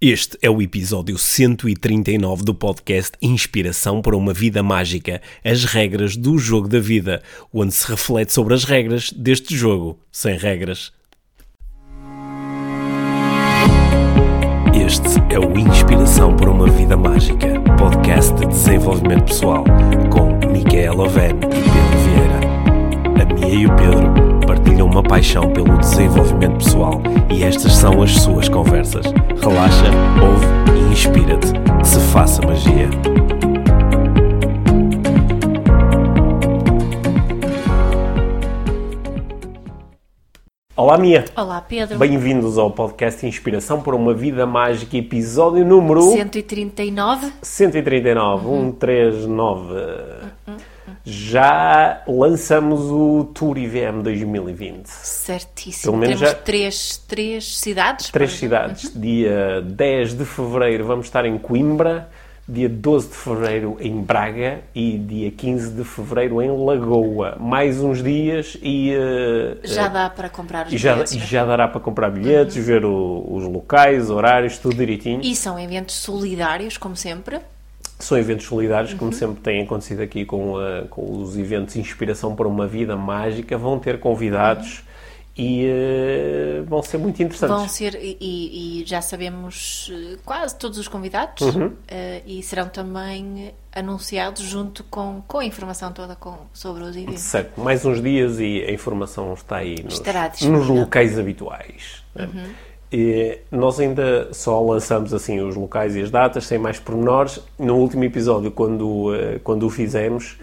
Este é o episódio 139 do podcast Inspiração para uma Vida Mágica As Regras do Jogo da Vida, onde se reflete sobre as regras deste jogo sem regras. Este é o Inspiração para uma Vida Mágica, podcast de desenvolvimento pessoal, com Micaela Oven e Pedro Vieira. A Mia e o Pedro partilham uma paixão pelo desenvolvimento pessoal e estas são as suas conversas. Relaxa, ouve e inspira-te. Se faça magia. Olá, Mia. Olá, Pedro. Bem-vindos ao podcast Inspiração para uma Vida Mágica, episódio número 139. 139, 139. Já lançamos o Tour IVM 2020. Certíssimo. Pelo menos Temos já- três, três cidades. Três cidades. Dia 10 de fevereiro vamos estar em Coimbra, dia 12 de fevereiro em Braga e dia 15 de fevereiro em Lagoa. Mais uns dias e. eh, Já dá para comprar os e já, bilhetes, e né? já dará para comprar bilhetes, ver o- os locais, horários, tudo direitinho. E são eventos solidários, como sempre. São eventos solidários, Uhum. como sempre tem acontecido aqui com, a- com os eventos Inspiração para uma Vida Mágica. Vão ter convidados e eh, vão ser muito interessantes. Vão ser, e, e- já sabemos eh, quase todos os convidados, Uhum. eh, e serão também anunciados junto com, com a informação toda com, sobre os eventos. Certo, mais uns dias e a informação está aí nos, nos locais habituais. né? E nós ainda só lançamos assim os locais e as datas, sem mais pormenores. No último episódio, quando, eh, quando o fizemos,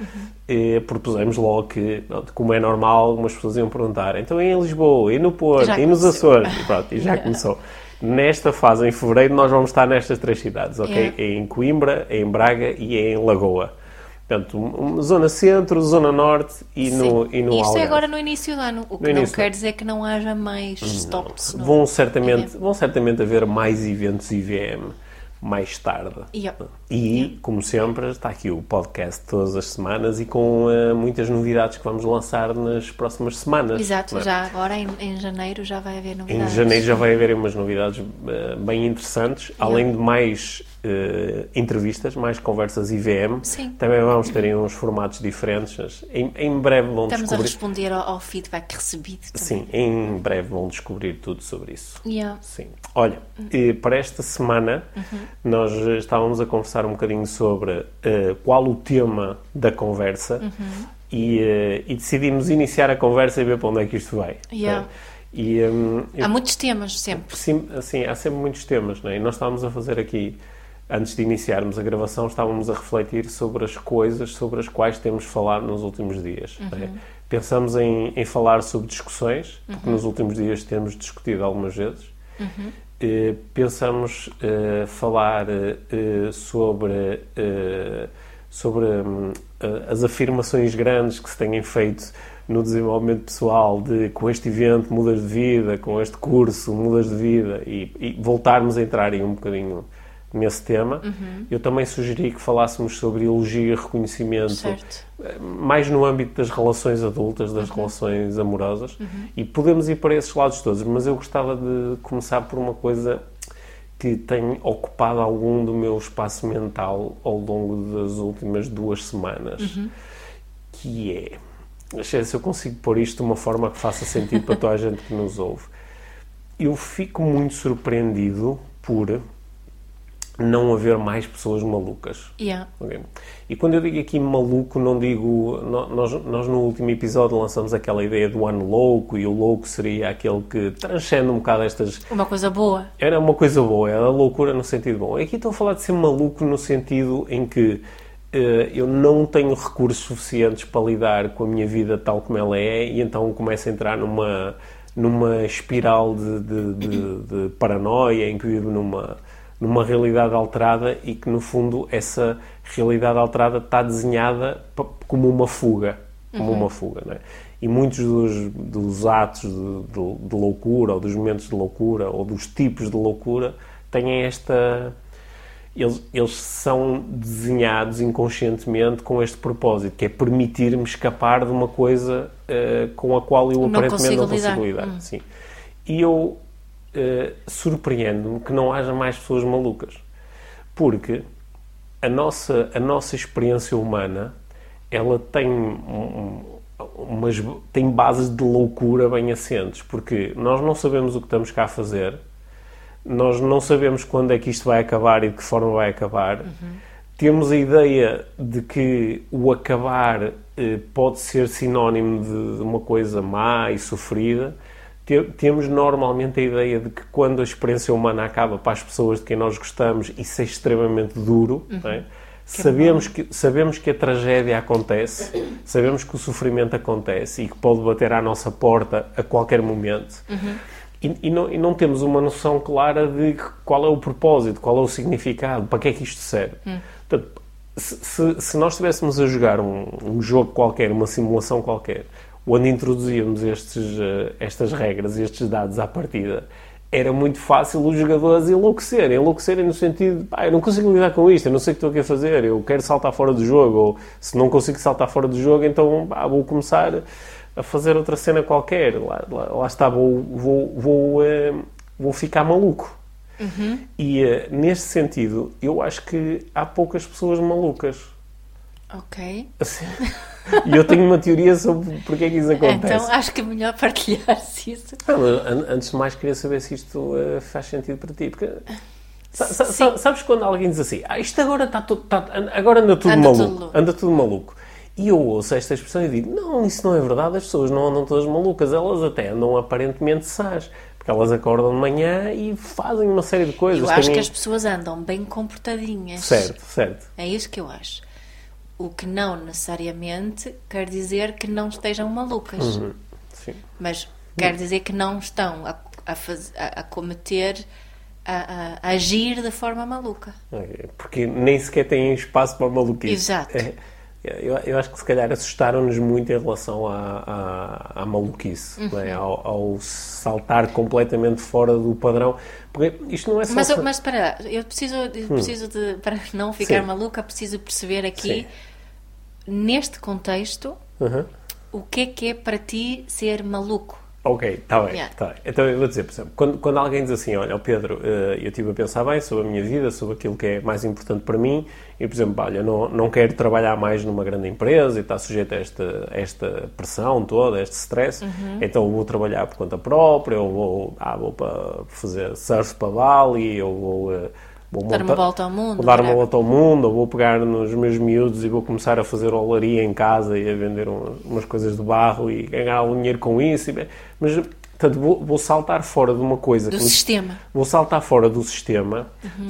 eh, propusemos logo que, como é normal, algumas pessoas iam perguntar então em Lisboa, e no Porto, Já e nos começou. Açores, e pronto, e já começou. Nesta fase, em fevereiro, nós vamos estar nestas três cidades, ok? É. Em Coimbra, em Braga e em Lagoa. Portanto, um- zona centro, zona norte e no, Sim. e no Isto é agora no início do ano, o que não início. quer dizer que não haja mais stops. no Vão certamente, evento. vão certamente haver mais eventos IVM mais tarde. Yeah. E, como sempre, está aqui o podcast todas as semanas e com eh, muitas novidades que vamos lançar nas próximas semanas. Exato, não é? já agora em, em janeiro já vai haver Em novidades. janeiro já vai haver umas novidades eh, bem interessantes, além de mais eh, entrevistas, mais conversas IVM. Sim. Também vamos ter uns formatos diferentes. Em, em breve vão Estamos a descobrir. responder ao, ao feedback recebido. também. Sim, em breve vão descobrir tudo sobre isso. Yeah. Sim. Olha, eh, para esta semana nós eh, estávamos a conversar um bocadinho sobre eh, qual o tema da conversa e, eh, e decidimos iniciar a conversa e ver para onde é que isto vai. Yeah. né? E, hum, eu- Há muitos temas sempre. sim, assim, há sempre muitos temas, não é? E nós estávamos a fazer aqui, antes de iniciarmos a gravação, estávamos a refletir sobre as coisas sobre as quais temos falado nos últimos dias. é? Pensamos em, em falar sobre discussões, porque nos últimos dias temos discutido algumas vezes. Eh, pensamos eh, falar eh, sobre, eh, sobre as afirmações grandes que se têm feito no desenvolvimento pessoal de com este evento mudas de vida, com este curso mudas de vida e, e voltarmos a entrar em um bocadinho nesse tema. Eu também sugeri que falássemos sobre elogio e reconhecimento Certo. mais no âmbito das relações adultas, das relações amorosas, e podemos ir para esses lados todos, mas eu gostava de começar por uma coisa que tem ocupado algum do meu espaço mental ao longo das últimas duas semanas, que é, se eu consigo pôr isto de uma forma que faça sentido para toda a gente que nos ouve. Eu fico muito surpreendido por não haver mais pessoas malucas. Yeah. Ok. E quando eu digo aqui maluco, não digo. Nós, nós no último episódio lançamos aquela ideia do ano louco e o louco seria aquele que transcende um bocado estas. Uma coisa boa. Era uma coisa boa, era loucura no sentido bom. Aqui estou a falar de ser maluco no sentido em que eh, eu não tenho recursos suficientes para lidar com a minha vida tal como ela é e então começo a entrar numa, numa espiral de, de, de- de paranoia em que vivo numa, numa realidade alterada e que no fundo essa realidade alterada está desenhada como uma fuga. Como uma fuga, não é? E muitos dos, dos atos de, de- de loucura, ou dos momentos de loucura, ou dos tipos de loucura, têm esta. Eles, eles são desenhados inconscientemente com este propósito, que é permitir-me escapar de uma coisa eh, com a qual eu Não aparentemente não consigo consigo lidar. lidar. Hum. Sim. E eu uh, surpreende-me que não haja mais pessoas malucas. Porque a nossa, a nossa experiência humana ela tem um, umas, tem bases de loucura bem assentes, porque nós não sabemos o que estamos cá a fazer, nós não sabemos quando é que isto vai acabar e de que forma vai acabar. Uhum. Temos a ideia de que o acabar eh, pode ser sinónimo de, de uma coisa má e sofrida. Temos normalmente a ideia de que quando a experiência humana acaba para as pessoas de quem nós gostamos, isso é extremamente duro. Uhum. É? Que sabemos, que, sabemos que a tragédia acontece, sabemos que o sofrimento acontece e que pode bater à nossa porta a qualquer momento. Uhum. E, e, não, e, não, temos uma noção clara de qual é o propósito, qual é o significado, para que é que isto serve. Uhum. Portanto, se, se, nós estivéssemos a jogar um, um, jogo qualquer, uma simulação qualquer, onde introduzíamos estes, uh, estas regras, estes dados à partida, era muito fácil os jogadores enlouquecerem. Enlouquecerem no sentido, pá, eu não consigo lidar com isto, eu não sei o que estou aqui a fazer, eu quero saltar fora do jogo, ou se não consigo saltar fora do jogo, então pá, vou começar a fazer outra cena qualquer. Lá, lá, lá está, vou, vou, vou, uh, vou ficar maluco. Uhum. E uh, neste sentido, eu acho que há poucas pessoas malucas. Ok. Assim, e eu tenho uma teoria sobre porque é que isso acontece. Então acho que é melhor partilhar-se isso. Não, antes de mais, queria saber se isto uh, faz sentido para ti. Porque, sabes quando alguém diz assim, ah, isto agora está tudo. Tá, agora anda tudo anda maluco. Tudo anda tudo maluco. E eu ouço esta expressão e digo: não, isso não é verdade, as pessoas não andam todas malucas, elas até andam aparentemente sãs. Porque elas acordam de manhã e fazem uma série de coisas. Eu acho que as pessoas andam bem comportadinhas. Certo, certo. É isso que eu acho. O que não necessariamente quer dizer que não estejam malucas. Uhum. Sim. Mas quer dizer que não estão a, a, faz, a, a cometer, a, agir de forma maluca. Porque nem sequer têm espaço para maluquice. Exato. É. Eu, eu, acho que se calhar assustaram-nos muito em relação à, à, à maluquice, uhum. é? ao, ao, saltar completamente fora do padrão. Porque isto não é só. Mas, mas para, eu preciso, eu hum. preciso de, para não ficar Sim. maluca, preciso perceber aqui, Sim. neste contexto, uhum. o que é que é para ti ser maluco? Ok, está bem, yeah. tá bem. Então eu vou dizer, por exemplo, quando, quando alguém diz assim, olha, Pedro, eh, eu estive a pensar bem sobre a minha vida, sobre aquilo que é mais importante para mim, e por exemplo, olha, não, não quero trabalhar mais numa grande empresa e estar sujeito a esta, esta pressão toda, a este stress, uhum. então vou trabalhar por conta própria, ou vou, ah, vou para fazer surf para Bali, ou vou eh, Vou dar montar, uma volta ao mundo. Vou dar uma volta ao mundo, ou vou pegar nos meus miúdos e vou começar a fazer olaria em casa e a vender um, umas coisas de barro e ganhar algum dinheiro com isso. Mas, portanto, vou, vou saltar fora de uma coisa. Do sistema. Vou saltar fora do sistema. Uhum.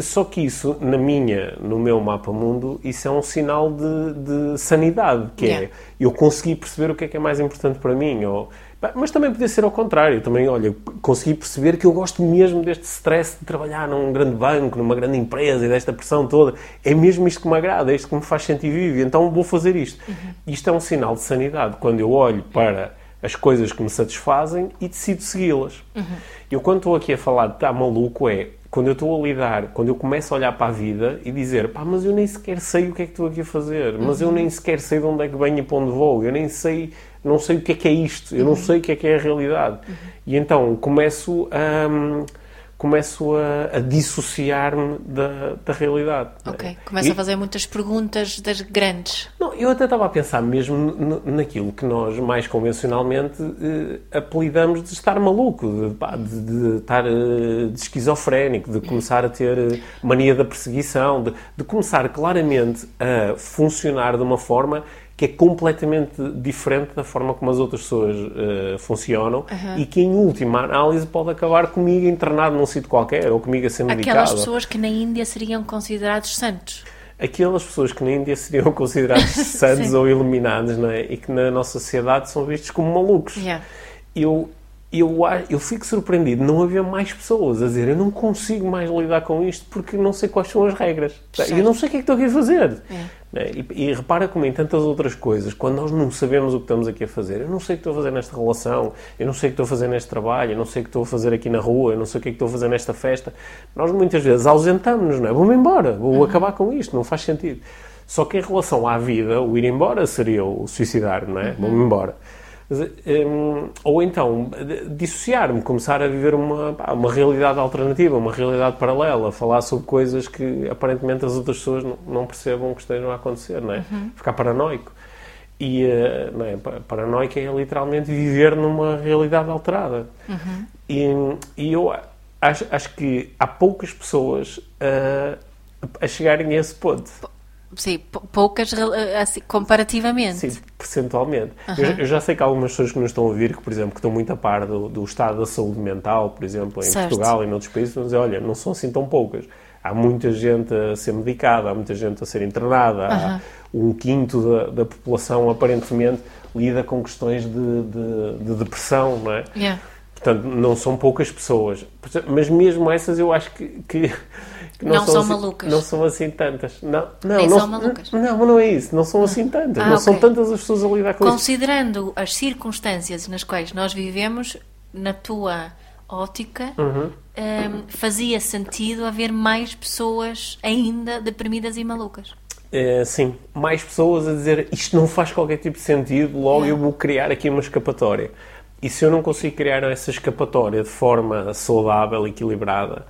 Só que isso, na minha, no meu mapa mundo, isso é um sinal de, de sanidade, que é yeah. é eu consegui perceber o que é que é mais importante para mim, ou mas também podia ser ao contrário. Também, olha, consegui perceber que eu gosto mesmo deste stress de trabalhar num grande banco, numa grande empresa e desta pressão toda. É mesmo isto que me agrada, é isto que me faz sentir vivo. Então vou fazer isto. Uhum. Isto é um sinal de sanidade. Quando eu olho para as coisas que me satisfazem e decido segui-las. Uhum. Eu, quando estou aqui a falar de estar maluco, é quando eu estou a lidar, quando eu começo a olhar para a vida e dizer, pá, mas eu nem sequer sei o que é que estou aqui a fazer, mas eu uhum. nem sequer sei de onde é que venho e para onde vou, eu nem sei não sei o que é que é isto, eu não uhum. sei o que é que é a realidade. Uhum. E então começo a, começo a, a dissociar-me da, da realidade. Ok, começo e, a fazer muitas perguntas das grandes. Não, eu até estava a pensar mesmo naquilo que nós mais convencionalmente eh, apelidamos de estar maluco, de, de, de estar eh, de esquizofrénico, de começar a ter eh, mania da perseguição, de, de começar claramente a funcionar de uma forma que é completamente diferente da forma como as outras pessoas uh, funcionam uhum. e que, em última análise, pode acabar comigo internado num sítio qualquer ou comigo a ser medicado. Aquelas pessoas que na Índia seriam considerados santos. Aquelas pessoas que na Índia seriam considerados santos ou iluminados não é? e que na nossa sociedade são vistos como malucos. Yeah. Eu, eu, eu fico surpreendido não haver mais pessoas a dizer eu não consigo mais lidar com isto porque não sei quais são as regras. Certo. Eu não sei o que é que estou aqui a fazer. É. Né? E, e, repara como em tantas outras coisas, quando nós não sabemos o que estamos aqui a fazer, eu não sei o que estou a fazer nesta relação, eu não sei o que estou a fazer neste trabalho, eu não sei o que estou a fazer aqui na rua, eu não sei o que, é que estou a fazer nesta festa, nós muitas vezes ausentamos-nos, não é? Vou-me embora, vou uhum. acabar com isto, não faz sentido. Só que em relação à vida, o ir embora seria o suicidar, não é? Uhum. Vou-me embora. Um, ou então, dissociar-me, começar a viver uma, uma realidade alternativa, uma realidade paralela, falar sobre coisas que aparentemente as outras pessoas não, não percebam que estejam a acontecer, não é? Uhum. Ficar paranoico. E uh, não é? paranoico é literalmente viver numa realidade alterada. Uhum. E, e eu acho, acho que há poucas pessoas uh, a chegarem a esse ponto. Sim, poucas assim, comparativamente. Sim, percentualmente. Uhum. Eu, eu, já sei que há algumas pessoas que nos estão a ouvir, que, por exemplo, que estão muito a par do, do estado da saúde mental, por exemplo, em certo. Portugal e em outros países, vão dizer, olha, não são assim tão poucas. Há muita gente a ser medicada, há muita gente a ser internada, uhum. há um quinto da, da, população, aparentemente, lida com questões de, de, de depressão, não é? Yeah. Portanto, não são poucas pessoas. Mas mesmo essas eu acho que, que não, não, são, são assim, malucas. Não são assim tantas. Não, não, Nem não são malucas. Não, não é isso. Não são assim tantas. Ah, não okay. são tantas as pessoas a lidar com Considerando isso. as circunstâncias nas quais nós vivemos, na tua ótica, uhum. um, fazia sentido haver mais pessoas ainda deprimidas e malucas. É, sim, mais pessoas a dizer isto não faz qualquer tipo de sentido, logo eu vou criar aqui uma escapatória. E se eu não consigo criar essa escapatória de forma saudável, equilibrada,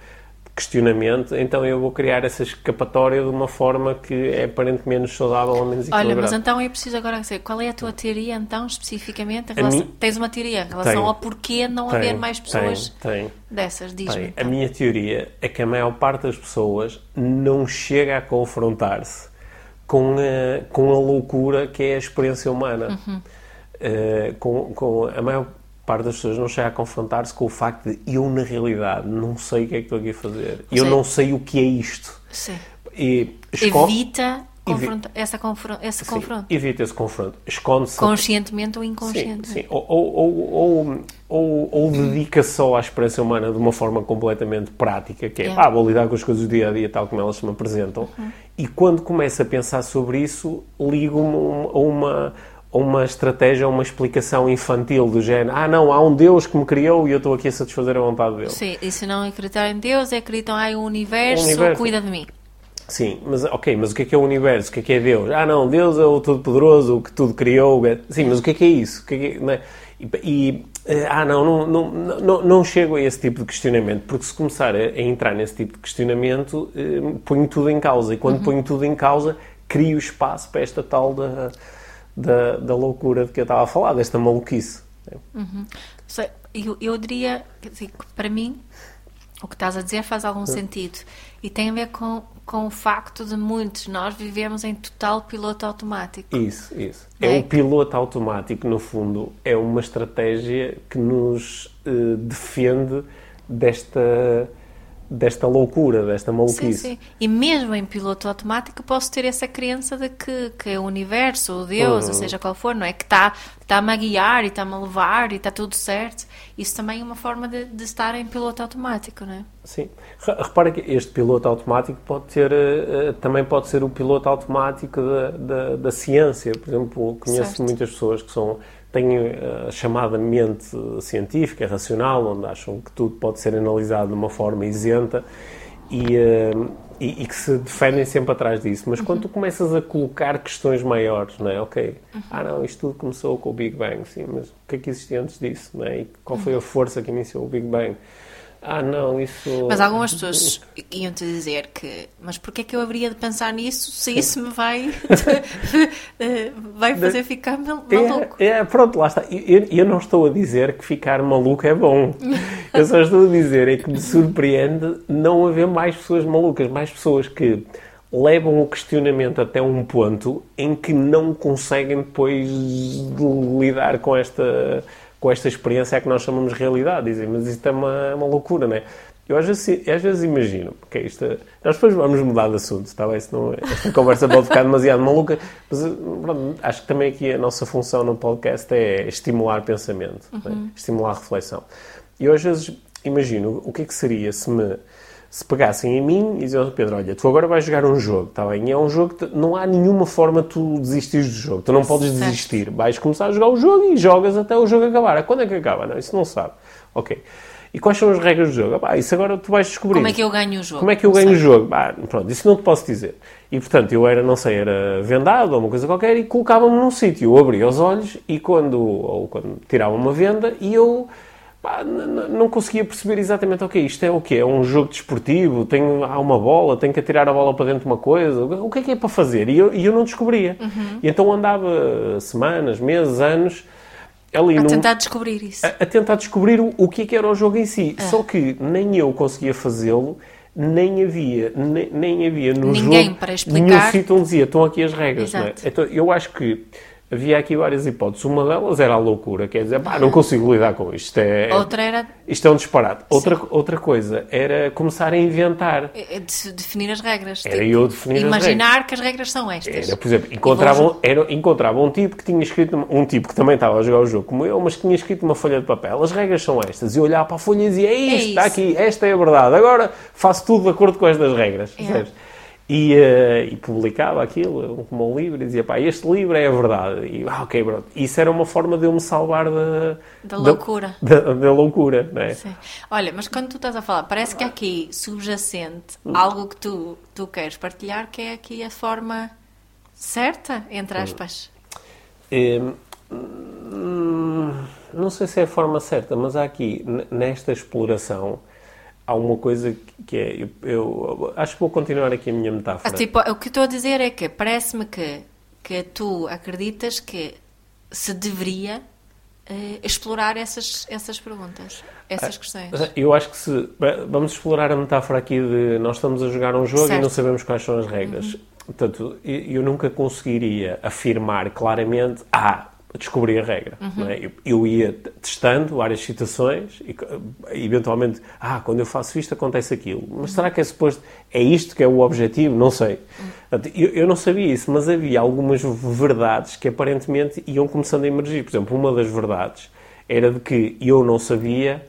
questionamento, então eu vou criar essa escapatória de uma forma que é aparentemente menos saudável ou menos equilibrada. Olha, mas então eu preciso agora saber qual é a tua teoria, então, especificamente? Relação, mim, tens uma teoria em relação ao porquê não haver mais pessoas tem, dessas? Diz-me. Então. A minha teoria é que a maior parte das pessoas não chega a confrontar-se com a, com a loucura que é a experiência humana. Uhum. Uh, com, com a maior parte das pessoas não chega a confrontar-se com o facto de eu, na realidade, não sei o que é que estou aqui a fazer. Eu não sei o que é isto. Sim. E Evita essa confron esse sim, confronto. Evita esse confronto. Esconde-se. Conscientemente ou inconscientemente. Sim, sim. Ou, ou, ou, ou, ou dedica só à experiência humana de uma forma completamente prática, que é, yeah. ah, vou lidar com as coisas do dia a dia tal como elas se me apresentam. Uhum. E quando começa a pensar sobre isso, ligo-me a uma uma estratégia, uma explicação infantil do género, ah não, há um Deus que me criou e eu estou aqui a satisfazer a vontade dele. Sim, e se não acreditar em Deus, é acreditam, ah, o universo, o universo cuida de mim. Sim, mas ok, mas o que é que é o universo? O que é que é Deus? Ah não, Deus é o Todo-Poderoso, o que tudo criou. Sim, mas o que é que é isso? Que é que, é? E, e, eh, ah não não, não, não, não chego a esse tipo de questionamento, porque se começar a, a entrar nesse tipo de questionamento, eh, ponho tudo em causa. E quando uhum. ponho tudo em causa, crio espaço para esta tal da da, da loucura de que eu estava a falar, desta maluquice. Uhum. Eu, eu diria, que para mim, o que estás a dizer faz algum sentido e tem a ver com, com o facto de muitos nós vivemos em total piloto automático. Isso, isso. É, é o piloto automático, no fundo, é uma estratégia que nos uh, defende desta desta loucura, desta maluquice. Sim, sim. E mesmo em piloto automático posso ter essa crença de que, que é o universo, o Deus, uhum. ou seja qual for, não é? Que está está a guiar e está-me a levar e está tudo certo. Isso também é uma forma de, de, estar em piloto automático, não é? Sim. Repara que este piloto automático pode ter, uh, também pode ser o piloto automático da, da, da ciência. Por exemplo, conheço certo. muitas pessoas que são têm eh, a chamada mente científica, racional, onde acham que tudo pode ser analisado de uma forma isenta e, eh, e, e que se defendem sempre atrás disso. Mas uhum. quando tu começas a colocar questões maiores, não é? Ok, uhum. ah não, isto tudo começou com o Big Bang, sim, mas o que é que existia antes disso, não é? E qual foi a força que iniciou o Big Bang? Ah, não, isso. Mas algumas pessoas iam-te dizer que. Mas porquê é que eu haveria de pensar nisso se isso me vai. vai fazer ficar maluco? É, é, pronto, lá está. Eu, eu não estou a dizer que ficar maluco é bom. Eu só estou a dizer é que me surpreende não haver mais pessoas malucas, mais pessoas que levam o questionamento até um ponto em que não conseguem depois lidar com esta com esta experiência é que nós chamamos de realidade. Dizem, mas isto é uma, uma loucura, não é? Eu às vezes, às vezes imagino, porque isto, nós depois vamos mudar de assunto, está bem? Senão esta conversa pode ficar demasiado maluca, mas pronto, acho que também aqui a nossa função no podcast é estimular pensamento, é? uhum. é? estimular reflexão. E eu às vezes imagino o que é que seria se me se pegassem em mim e diziam, Pedro, olha, tu agora vais jogar um jogo, está bem? E é um jogo que não há nenhuma forma de tu desistir do jogo. Tu não podes certo. desistir. Vais começar a jogar o jogo e jogas até o jogo acabar. Quando é que acaba? Não, isso não sabe. Ok. E quais são as regras do jogo? Ah, isso agora tu vais descobrir. Como é que eu ganho o jogo? Como é que eu Não ganho o sei. jogo? Ah, pronto, isso não te posso dizer. E portanto, eu era, não sei, era vendado ou uma coisa qualquer e colocava-me num sítio. Eu abria os olhos e quando, ou quando tirava uma venda e eu pá, não conseguia perceber exatamente ok, isto é o quê? É um jogo desportivo? Tenho, há uma bola? Tenho que atirar a bola para dentro de uma coisa? O que é que é para fazer? E eu, e eu não descobria. Uhum. E então andava semanas, meses, anos ali A num, tentar descobrir isso. a, a tentar descobrir o, o que é que era o jogo em si. É. Só que nem eu conseguia fazê-lo, nem havia, nem, nem havia no Ninguém jogo para explicar. nenhum sítio onde dizia estão aqui as regras. É? Então eu acho que havia aqui várias hipóteses. Uma delas era a loucura, quer dizer, pá, não consigo lidar com isto. É, Outra era isto é um disparate. Outra, outra coisa era começar a inventar. é, de- definir as regras. Era Tipo, eu definir as Imaginar que as regras são estas. Era, por exemplo, encontravam, era, encontravam um tipo que tinha escrito, um tipo que também estava a jogar o jogo como eu, mas que tinha escrito uma folha de papel. As regras são estas. E eu olhava para a folha e dizia: É isto, está isso. aqui, esta é a verdade. Agora faço tudo de acordo com estas regras. Yeah. percebes? E, eh, e publicava aquilo como um livro e dizia: Pá, este livro é a verdade. E, ah, ok, pronto. Isso era uma forma de eu me salvar da, Da loucura. Da, da loucura, não é? Sim. Olha, mas quando tu estás a falar, parece que aqui subjacente Hum. algo que tu, tu queres partilhar, que é aqui a forma certa, entre aspas. Hum, hum, não sei se é a forma certa, mas há aqui, nesta exploração, há uma coisa que- é. Eu, eu acho que vou continuar aqui a minha Ah, metáfora. tipo, o que estou a dizer é que parece-me que, que tu acreditas que se deveria eh, explorar essas, essas perguntas, essas questões. Mas Eu acho que se. Vamos explorar a metáfora aqui de nós estamos a jogar um jogo e Certo. não sabemos quais são as regras. Portanto, eu eu nunca conseguiria afirmar claramente, ah, descobri a regra. não é? eu, eu ia testando várias situações e eventualmente, ah, quando eu faço isto acontece aquilo. Mas será que é suposto, é isto que é o objetivo? Não sei. Eu, eu não sabia isso, mas havia algumas verdades que aparentemente iam começando a emergir. Por exemplo, uma das verdades era de que eu não sabia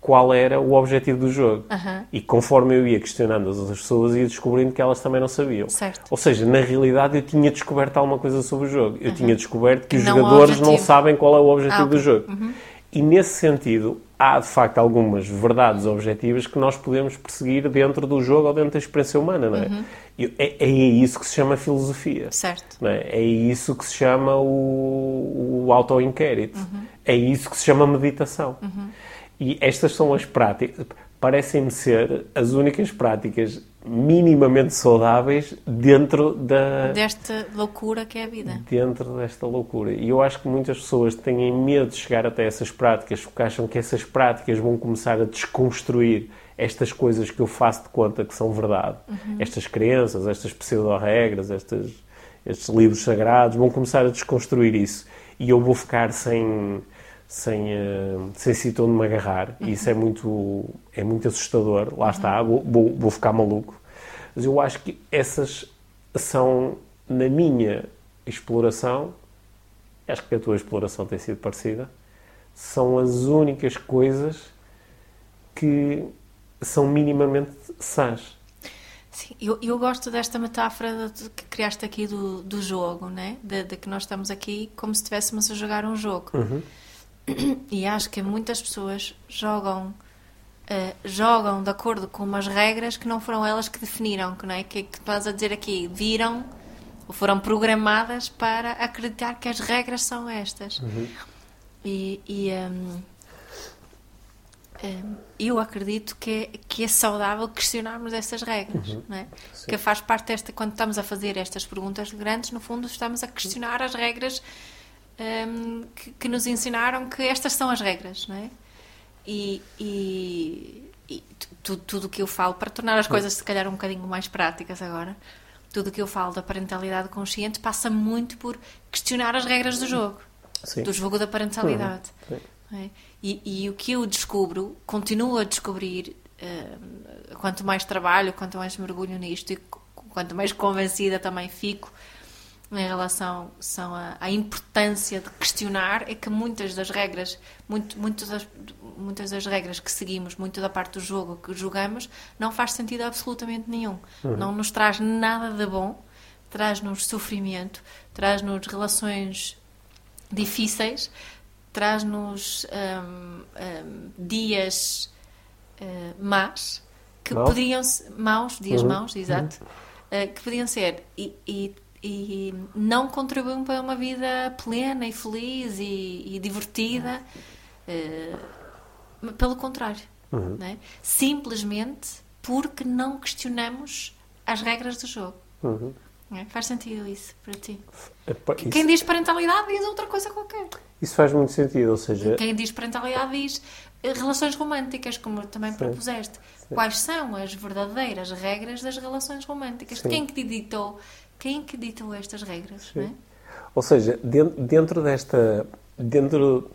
qual era o objetivo do jogo. Aham. E conforme eu ia questionando as outras pessoas, ia descobrindo que elas também não sabiam. Certo. Ou seja, na realidade eu tinha descoberto alguma coisa sobre o jogo. Eu tinha descoberto que, os não há jogadores não sabem qual é o objetivo Ah, do ok. jogo. E nesse sentido, há de facto algumas verdades objetivas que nós podemos perseguir dentro do jogo ou dentro da experiência humana, não é? E é, é isso que se chama filosofia. Certo. Não é? É isso que se chama o, o auto-inquérito. É isso que se chama meditação. E estas são as práticas, parecem-me ser as únicas práticas minimamente saudáveis dentro da, Desta loucura que é a vida. dentro desta loucura. E eu acho que muitas pessoas têm medo de chegar até essas práticas porque acham que essas práticas vão começar a desconstruir estas coisas que eu faço de conta que são verdade. Estas crenças, estas pseudo-regras, estes, estes livros sagrados vão começar a desconstruir isso. E eu vou ficar sem, sem, eh, sem sítio onde me agarrar. E isso é muito, é muito assustador. Lá está, vou, vou, vou ficar maluco. Mas eu acho que essas são, na minha exploração, acho que a tua exploração tem sido parecida, são as únicas coisas que são minimamente sãs. Sim, eu, eu gosto desta metáfora que criaste aqui do, do jogo, né? De, de que nós estamos aqui como se estivéssemos a jogar um jogo. E acho que muitas pessoas jogam eh, jogam de acordo com umas regras que não foram elas que definiram, que não é? Que, que estás a dizer aqui, viram ou foram programadas para acreditar que as regras são estas. E, e, hum, hum, eu acredito que, é- que é saudável questionarmos essas regras, não é? Que faz parte desta, quando estamos a fazer estas perguntas grandes, no fundo estamos a questionar as regras hum, que, que nos ensinaram que estas são as regras, não é? E, e, e tu- tudo o que eu falo, para tornar as coisas se calhar um bocadinho mais práticas agora, tudo o que eu falo da parentalidade consciente passa muito por questionar as regras do jogo, Sim. do jogo da parentalidade. Não é? E, e o que eu descubro, continuo a descobrir, eh, quanto mais trabalho, quanto mais mergulho nisto e qu- quanto mais convencida também fico em relação são a, à importância de questionar, é que muitas das regras, muito, muito das, muitas das regras que seguimos, muito da parte do jogo que jogamos, não faz sentido absolutamente nenhum. Não nos traz nada de bom, traz-nos sofrimento, traz-nos relações difíceis, traz-nos hum, hum, dias uh, más que Maus? poderiam ser maus, dias Uhum, maus, exato, uh, que podiam ser e, e, e não contribuem para uma vida plena e feliz e, e divertida. Uh, pelo contrário, Uhum. não é? simplesmente porque não questionamos as regras do jogo. Uhum. é? Faz sentido isso para ti? Epá, Isso, Quem diz parentalidade diz outra coisa qualquer. isso faz muito sentido, ou seja, Quem diz parentalidade diz eh, relações românticas, como também propuseste. Quais são as verdadeiras regras das relações românticas? Sim. Quem que te ditou? Quem que ditou estas regras? não é? Ou seja, den- dentro desta. Dentro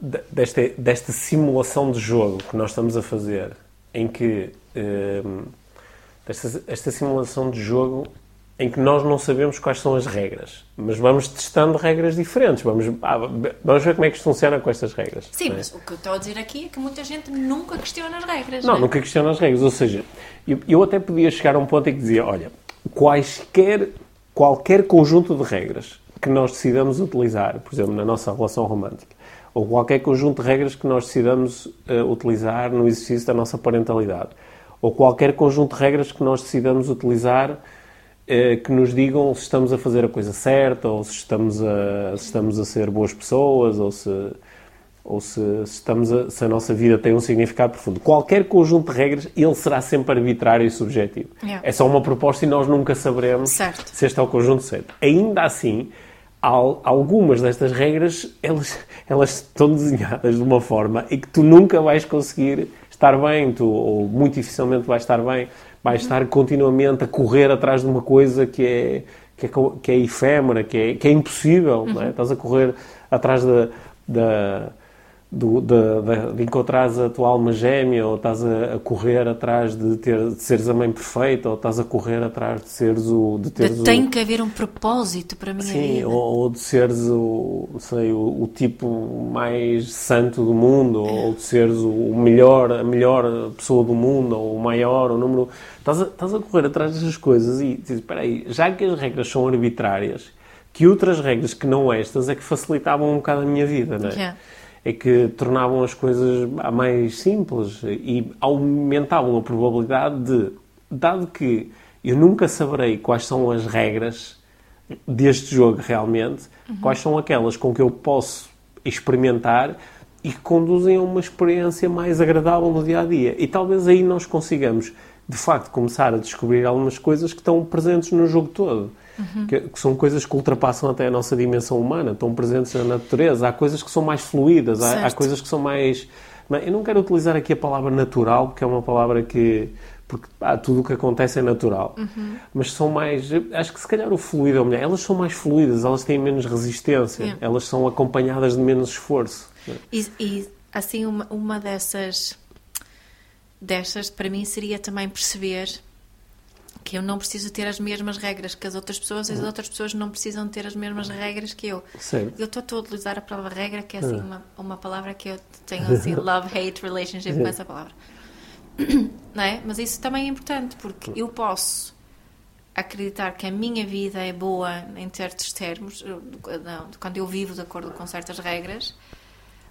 de- desta, desta simulação de jogo que nós estamos a fazer, em que. hum, desta, esta simulação de jogo em que nós não sabemos quais são as regras, mas vamos testando regras diferentes. Vamos, ah, vamos ver como é que funciona com estas regras. Sim, não é? mas o que eu estou a dizer aqui é que muita gente nunca questiona as regras. Não, é? nunca questiono as regras. Ou seja, eu, eu até podia chegar a um ponto em que dizia, olha, quaisquer, qualquer conjunto de regras que nós decidamos utilizar, por exemplo, na nossa relação romântica, ou qualquer conjunto de regras que nós decidamos eh, utilizar no exercício da nossa parentalidade, ou qualquer conjunto de regras que nós decidamos utilizar eh, que nos digam se estamos a fazer a coisa certa, ou se estamos a, se estamos a ser boas pessoas, ou se, ou se, se estamos a, se a nossa vida tem um significado profundo. Qualquer conjunto de regras, ele será sempre arbitrário e subjetivo. Yeah. É só uma proposta e nós nunca saberemos Certo. se este é o conjunto certo. Ainda assim, al- algumas destas regras, elas, elas estão desenhadas de uma forma em que tu nunca vais conseguir estar bem, tu, ou muito dificilmente vais estar bem, vais estar continuamente a correr atrás de uma coisa que é, que é, que é efêmera, que é, que é impossível, não é? Estás a correr atrás da... da do, da- da- de encontrares a tua alma gêmea, ou estás a, a correr atrás de, ter, de seres a mãe perfeita, ou estás a correr atrás de seres o. De teres De o- tem que haver um propósito para a minha Sim, vida. ou, ou de seres o, sei, o, o tipo mais santo do mundo, ou de seres o melhor, a melhor pessoa do mundo, ou o maior, o número. Estás a, estás a correr atrás dessas coisas e dizes: espera aí, já que as regras são arbitrárias, que outras regras que não estas é que facilitavam um bocado a minha vida, não é? Yeah. É que tornavam as coisas mais simples e aumentavam a probabilidade de, dado que eu nunca saberei quais são as regras deste jogo realmente, quais são aquelas com que eu posso experimentar e que conduzem a uma experiência mais agradável no dia a dia. E talvez aí nós consigamos, de facto, começar a descobrir algumas coisas que estão presentes no jogo todo. Que, que são coisas que ultrapassam até a nossa dimensão humana, estão presentes na natureza. Há coisas que são mais fluídas, há, há coisas que são mais. Eu não quero utilizar aqui a palavra natural, porque é uma palavra que. Porque ah, tudo o que acontece é natural. Mas são mais. Acho que se calhar o fluido é melhor. Elas são mais fluídas, elas têm menos resistência, Yeah. elas são acompanhadas de menos esforço. E, e, assim, uma, uma dessas, dessas, para mim, seria também perceber que eu não preciso ter as mesmas regras que as outras pessoas e as outras pessoas não precisam ter as mesmas regras que eu. Certo. Eu estou a utilizar a palavra regra, que é assim uma, uma palavra que eu tenho assim, love-hate relationship com essa palavra. Não é? Mas isso também é importante, porque eu posso acreditar que a minha vida é boa em certos termos, quando eu vivo de acordo com certas regras,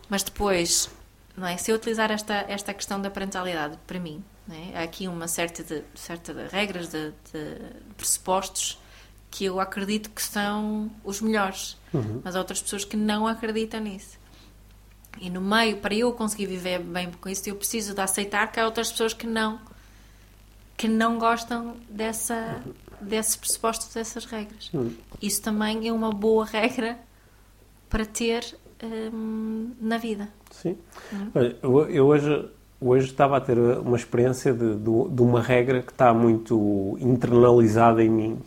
mas depois, não é? se eu utilizar esta, esta questão da parentalidade para mim, não é? há aqui uma certa de, certa de regras, de, de pressupostos que eu acredito que são os melhores, mas há outras pessoas que não acreditam nisso. E no meio, para eu conseguir viver bem com isso, eu preciso de aceitar que há outras pessoas que não que não gostam dessa, desses pressupostos, dessas regras. Isso também é uma boa regra para ter hum, na vida. Sim. Olha, eu, eu hoje, hoje estava a ter uma experiência de, de, de uma regra que está muito internalizada em mim.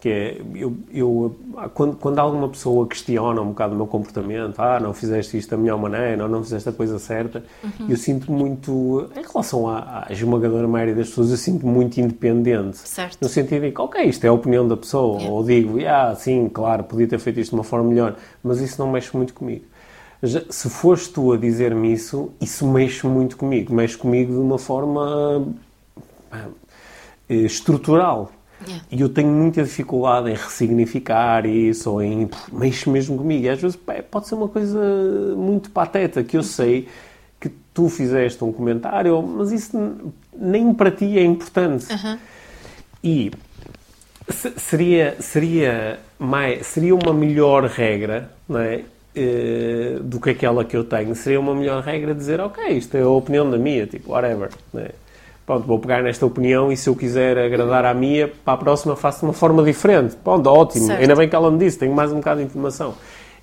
Que é, eu, eu, quando, quando alguma pessoa questiona um bocado o meu comportamento, ah, não fizeste isto da melhor maneira, ou não fizeste a coisa certa, eu sinto muito, em relação à, à esmagadora maioria das pessoas, eu sinto muito independente. Certo. No sentido de que, ok, isto é a opinião da pessoa, Yeah. ou digo, ah, sim, claro, podia ter feito isto de uma forma melhor, mas isso não mexe muito comigo. Se fores tu a dizer-me isso, isso mexe muito comigo, mexe comigo de uma forma eh, estrutural. Yeah. E eu tenho muita dificuldade em ressignificar isso ou em mexe mesmo comigo. E às vezes pode ser uma coisa muito pateta que eu sei que tu fizeste um comentário, mas isso nem para ti é importante. E se- seria, seria, mais, seria uma melhor regra, não é? Eh, do que aquela que eu tenho. Seria uma melhor regra dizer, ok, isto é a opinião da minha, tipo, whatever. não é? Pronto, vou pegar nesta opinião e se eu quiser agradar à minha, para a próxima faço de uma forma diferente. Pronto, ótimo. Certo. Ainda bem que ela me disse, tenho mais um bocado de informação.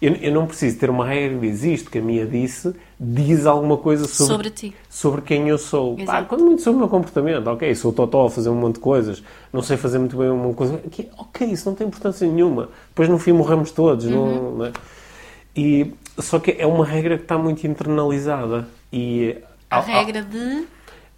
Eu, eu não preciso ter uma regra que diz isto que a minha disse, diz alguma coisa sobre, Sobre ti. sobre quem eu sou. Pá, quando muito sobre o meu comportamento, ok, sou totó a fazer um monte de coisas, não sei fazer muito bem uma coisa, ok, isso não tem importância nenhuma. Depois no fim morremos todos, não, não é? E, só que é uma regra que está muito internalizada. E A há- regra de.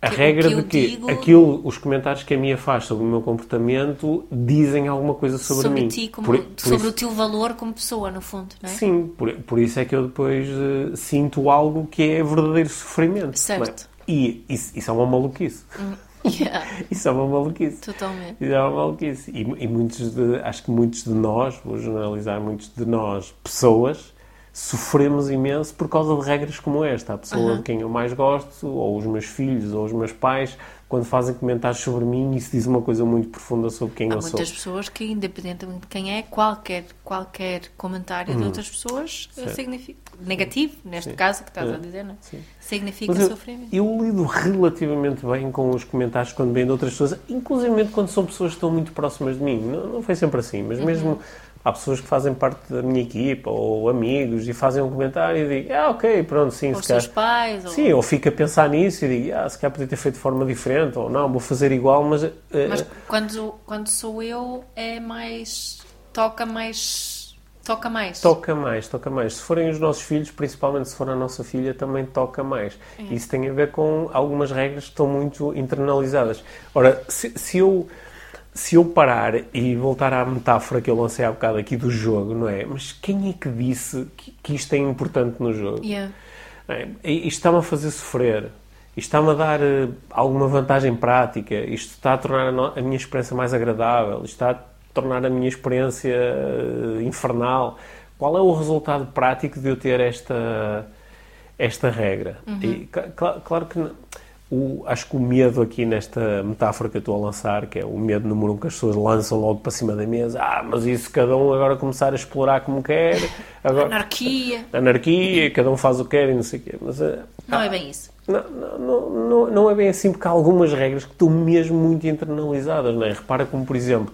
a que- regra que de que digo aquilo, os comentários que a Mia faz sobre o meu comportamento dizem alguma coisa sobre, sobre mim. ti, como, Por- por sobre isso- o teu valor como pessoa, no fundo, não é? Sim, por, por isso é que eu depois eh, sinto algo que é verdadeiro sofrimento. Certo. é? E isso, isso é uma maluquice. Yeah, Isso é uma maluquice. totalmente. Isso é uma maluquice. E, e muitos de, acho que muitos de nós, vou generalizar, muitos de nós, pessoas, sofremos imenso por causa de regras como esta. A pessoa de quem eu mais gosto, ou os meus filhos, ou os meus pais, quando fazem comentários sobre mim, isso diz uma coisa muito profunda sobre quem Há eu sou. muitas pessoas que, independentemente de quem é, qualquer, qualquer comentário Hum. de outras pessoas eh, significa negativo, neste caso que estás a dizer, não é? Sim. Significa eu, sofrimento. eu lido relativamente bem com os comentários quando vêm de outras pessoas, inclusive quando são pessoas que estão muito próximas de mim. Não, não foi sempre assim, mas mesmo há pessoas que fazem parte da minha equipa ou amigos e fazem um comentário e digo, ah, ok, pronto, sim, Ou se calhar. seus pais, ou... Sim, ou fico a pensar nisso e digo, ah, se calhar podia ter feito de forma diferente, ou não, vou fazer igual, mas. eh, Mas quando, quando sou eu, é mais. toca mais. toca mais. Toca mais, toca mais. Se forem os nossos filhos, principalmente se for a nossa filha, também toca mais. É. Isso tem a ver com algumas regras que estão muito internalizadas. Ora, se, se eu se eu parar e voltar à metáfora que eu lancei há bocado aqui do jogo, não é? Mas quem é que disse que, que isto é importante no jogo? Yeah. É, isto está-me a fazer sofrer. Isto está-me a dar eh, alguma vantagem prática. Isto está a tornar a, no- a minha experiência mais agradável. Isto está a tornar a minha experiência eh, infernal. Qual é o resultado prático de eu ter esta, esta regra? E, cla- cla- claro que... o- acho que o medo aqui nesta metáfora que eu estou a lançar, que é o medo número um que as pessoas lançam logo para cima da mesa, ah, mas isso cada um agora começar a explorar como quer, agora, Anarquia. anarquia, cada um faz o que quer e não sei o quê. Mas eh, Não é bem isso. não, não, não, não- é bem assim, porque há algumas regras que estão mesmo muito internalizadas, não é? Repara como, por exemplo,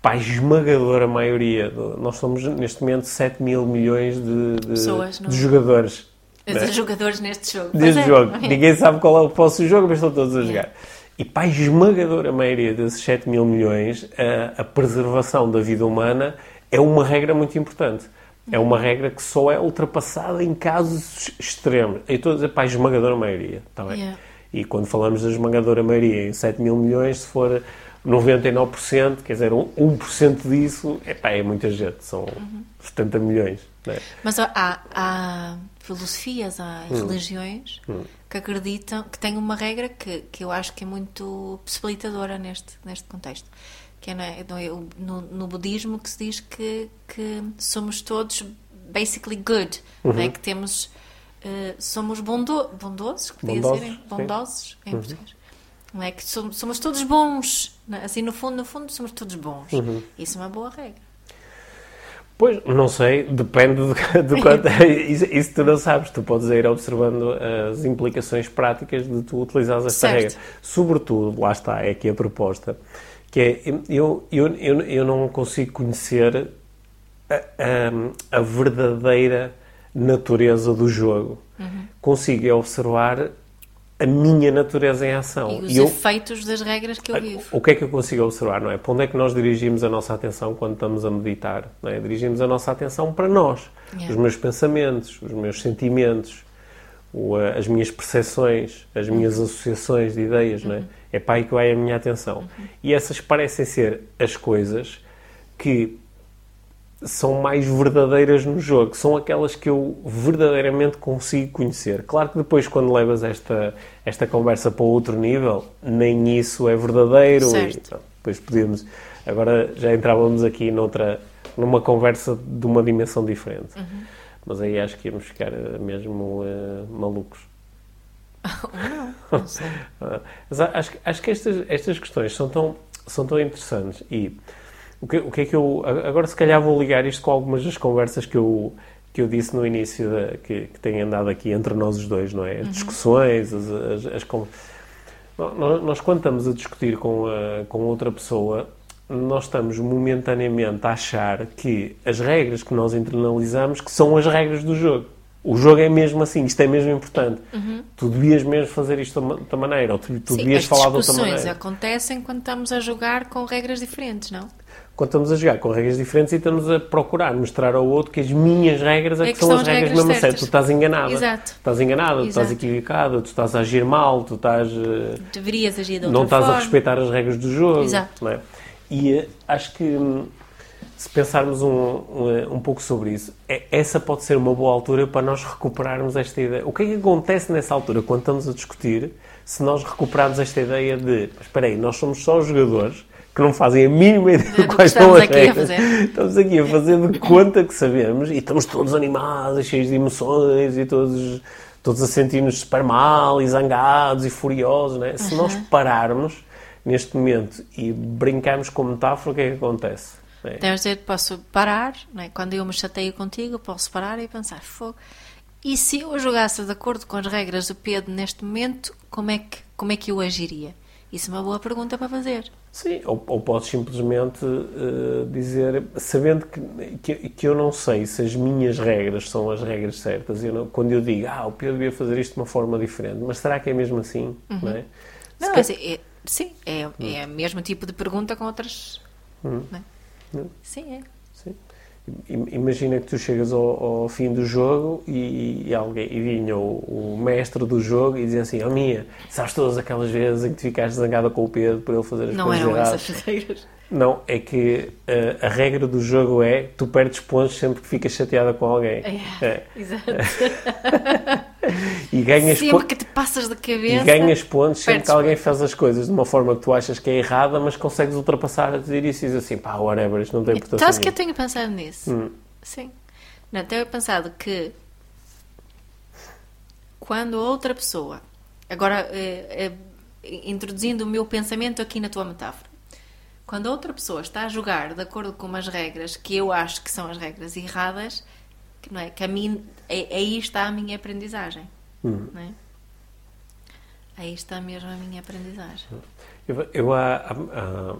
para a esmagadora maioria, nós somos neste momento 7 mil milhões de, de- Pessoas, é? de jogadores. Os né? jogadores neste jogo. Pois é. jogo. Ninguém sabe qual é o próximo jogo, mas estão todos a jogar. E para a esmagadora maioria desses 7 mil milhões, a, a preservação da vida humana é uma regra muito importante. É uma regra que só é ultrapassada em casos extremos. Eu estou a dizer para a esmagadora maioria, está bem? Yeah. E quando falamos da esmagadora maioria em 7 mil milhões, se for 99%, quer dizer, um- 1% disso, epá, é muita gente, são 70 milhões. não é? Mas há, há- filosofias, há Hum. religiões que acreditam que têm uma regra que, que eu acho que é muito possibilitadora neste, neste contexto. Que é, não é- não é o- no, no budismo que se diz que, que somos todos basically good, não Uhum. é? que temos eh, somos bondo, bondosos, que podia Bondosos. Uhum. bondosos em português. Não é que somos, somos todos bons, é? assim no fundo, no fundo somos todos bons. Uhum. Isso é uma boa regra. Pois, não sei, depende de, de quanto. isso, isso tu não sabes, tu podes ir observando as implicações práticas de tu utilizares esta Certo. regra. Sobretudo, lá está, é aqui a proposta, que é eu, eu, eu, eu não consigo conhecer a, a, a verdadeira natureza do jogo. Uhum. Consigo é observar a minha natureza em ação. E os E eu- efeitos das regras que eu vivo. o que é que eu consigo observar, não é? Para onde é que nós dirigimos a nossa atenção quando estamos a meditar? Não é? Dirigimos a nossa atenção para nós, Yeah. os meus pensamentos, os meus sentimentos, o, eh, as minhas percepções, as minhas associações de ideias, não é? É para aí que vai a minha atenção. E essas parecem ser as coisas que são mais verdadeiras no jogo, são aquelas que eu verdadeiramente consigo conhecer. Claro que depois, quando levas esta, esta conversa para outro nível, nem isso é verdadeiro. Certo. depois podíamos. Agora já entrávamos aqui noutra, numa conversa de uma dimensão diferente. Uhum. Mas aí acho que íamos ficar eh, mesmo eh, malucos. Não, não sei. Ah, Mas acho, que- acho que estas, estas questões são tão, são tão interessantes e o que, o que é que eu... Agora se calhar vou ligar isto com algumas das conversas que eu, que eu disse no início, da, que, que têm andado aqui entre nós os dois, não é? As discussões, as... as, as con- nós, nós quando estamos a discutir com, a- com outra pessoa, nós estamos momentaneamente a achar que as regras que nós internalizamos que são as regras do jogo. O jogo é mesmo assim, isto é mesmo importante. Tu devias mesmo fazer isto de outra maneira, ou tu, tu Sim, devias as falar de outra discussões maneira. acontecem quando estamos a jogar com regras diferentes, não? Quando estamos a jogar com regras diferentes e estamos a procurar mostrar ao outro que as minhas regras é, que, são, as regras, mesmo a sério. certas. Tu estás enganada. Exato. Estás enganada, tu estás Exato. equivocada, tu estás a agir mal, tu estás... eh, Deverias agir de outra não estás forma. a respeitar as regras do jogo. Exato. é? E eh, acho que hum, se pensarmos um, um, um pouco sobre isso, é- essa pode ser uma boa altura para nós recuperarmos esta ideia. O que é que acontece nessa altura, quando estamos a discutir, se nós recuperarmos esta ideia de espera aí, nós somos só jogadores que não fazem a mínima ideia Do de quais são estamos as regras. fazer. Estamos aqui a fazer de conta que sabemos e estamos todos animados, cheios de emoções e todos, todos a sentir-nos super mal e zangados e furiosos. Não é? Se nós pararmos neste momento e brincarmos com metáfora, o que é que acontece? Não é? Deves dizer, posso parar, não é? quando eu me chateio contigo, posso parar e pensar, fogo. E se eu jogasse de acordo com as regras do Pedro neste momento, como é que, como é que eu agiria? Isso é uma boa pergunta para fazer. Sim, ou, ou podes simplesmente eh, dizer, sabendo que, que, que eu não sei se as minhas regras são as regras certas, eu não- quando eu digo, ah, o Pedro devia fazer isto de uma forma diferente, mas será que é mesmo assim? Não é? Não, ca- assim, é- sim, é, é o mesmo tipo de pergunta com outras. não é? Hum. Sim, é. Imagina que tu chegas ao, ao fim do jogo e, e alguém e vinha o, o mestre do jogo e dizia assim: Oh minha, sabes todas aquelas vezes em que tu ficaste zangada com o Pedro por ele fazer as Não coisas eram erradas? essas regras. Não, é que eh, a regra do jogo é tu perdes pontos sempre que ficas chateada com alguém. É, É. Exato. E ganhas, Sempre que te passas e cabeça. ganhas pontos sempre que alguém faz as coisas de uma forma que tu achas que é errada, mas consegues ultrapassar a dizer isso e dizer assim: pá, whatever, isto não tem importância. Sabes que eu nenhuma." tenho pensado nisso? Hum. Sim. Não, tenho pensado que quando outra pessoa, agora eh, eh, introduzindo o meu pensamento aqui na tua metáfora, quando outra pessoa está a jogar de acordo com umas regras que eu acho que são as regras erradas, que não é? Que a mim, é- aí está a minha aprendizagem. Hum. Não é? Aí está mesmo a minha aprendizagem. Eu, eu há, há,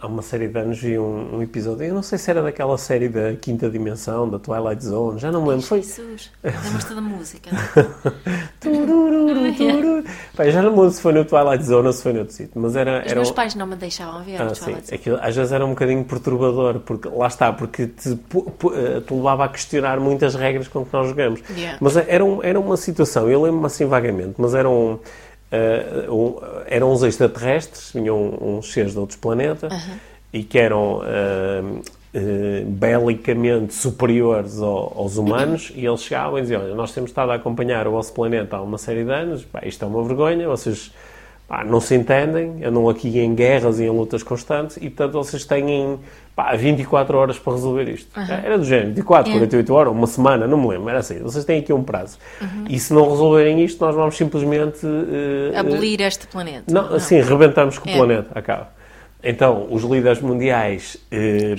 há uma série de anos vi um, um episódio, eu não sei se era daquela série da Quinta Dimensão, da Twilight Zone, já não me lembro. Foi. Jesus, lembras-te da música? Turururu, tururu. Pá, eu já não me lembro se foi no Twilight Zone ou se foi no outro sítio, mas era. Os era meus um- pais não me deixavam ver Ah, sim. Aquilo, às vezes era um bocadinho perturbador, porque lá está, porque te, eh, te levava a questionar muitas regras com que nós jogamos. Yeah. Mas era, um- era uma situação, eu lembro-me assim vagamente, mas eram, eh, um, eram uns extraterrestres, vinham uns seres de outros planetas, e que eram eh, eh, belicamente superiores ao- aos humanos, e eles chegavam e diziam, olha, nós temos estado a acompanhar o vosso planeta há uma série de anos, pá, isto é uma vergonha, vocês pá, não se entendem, andam aqui em guerras e em lutas constantes e, portanto, vocês têm pá, 24 horas para resolver isto. Era do género, 24, Yeah. 48 horas, uma semana, não me lembro, era assim. Vocês têm aqui um prazo. Uhum. E se não resolverem isto, nós vamos simplesmente... eh, eh, Abolir este planeta. não, assim, rebentamos com o É. planeta, acaba. Então, os líderes mundiais eh,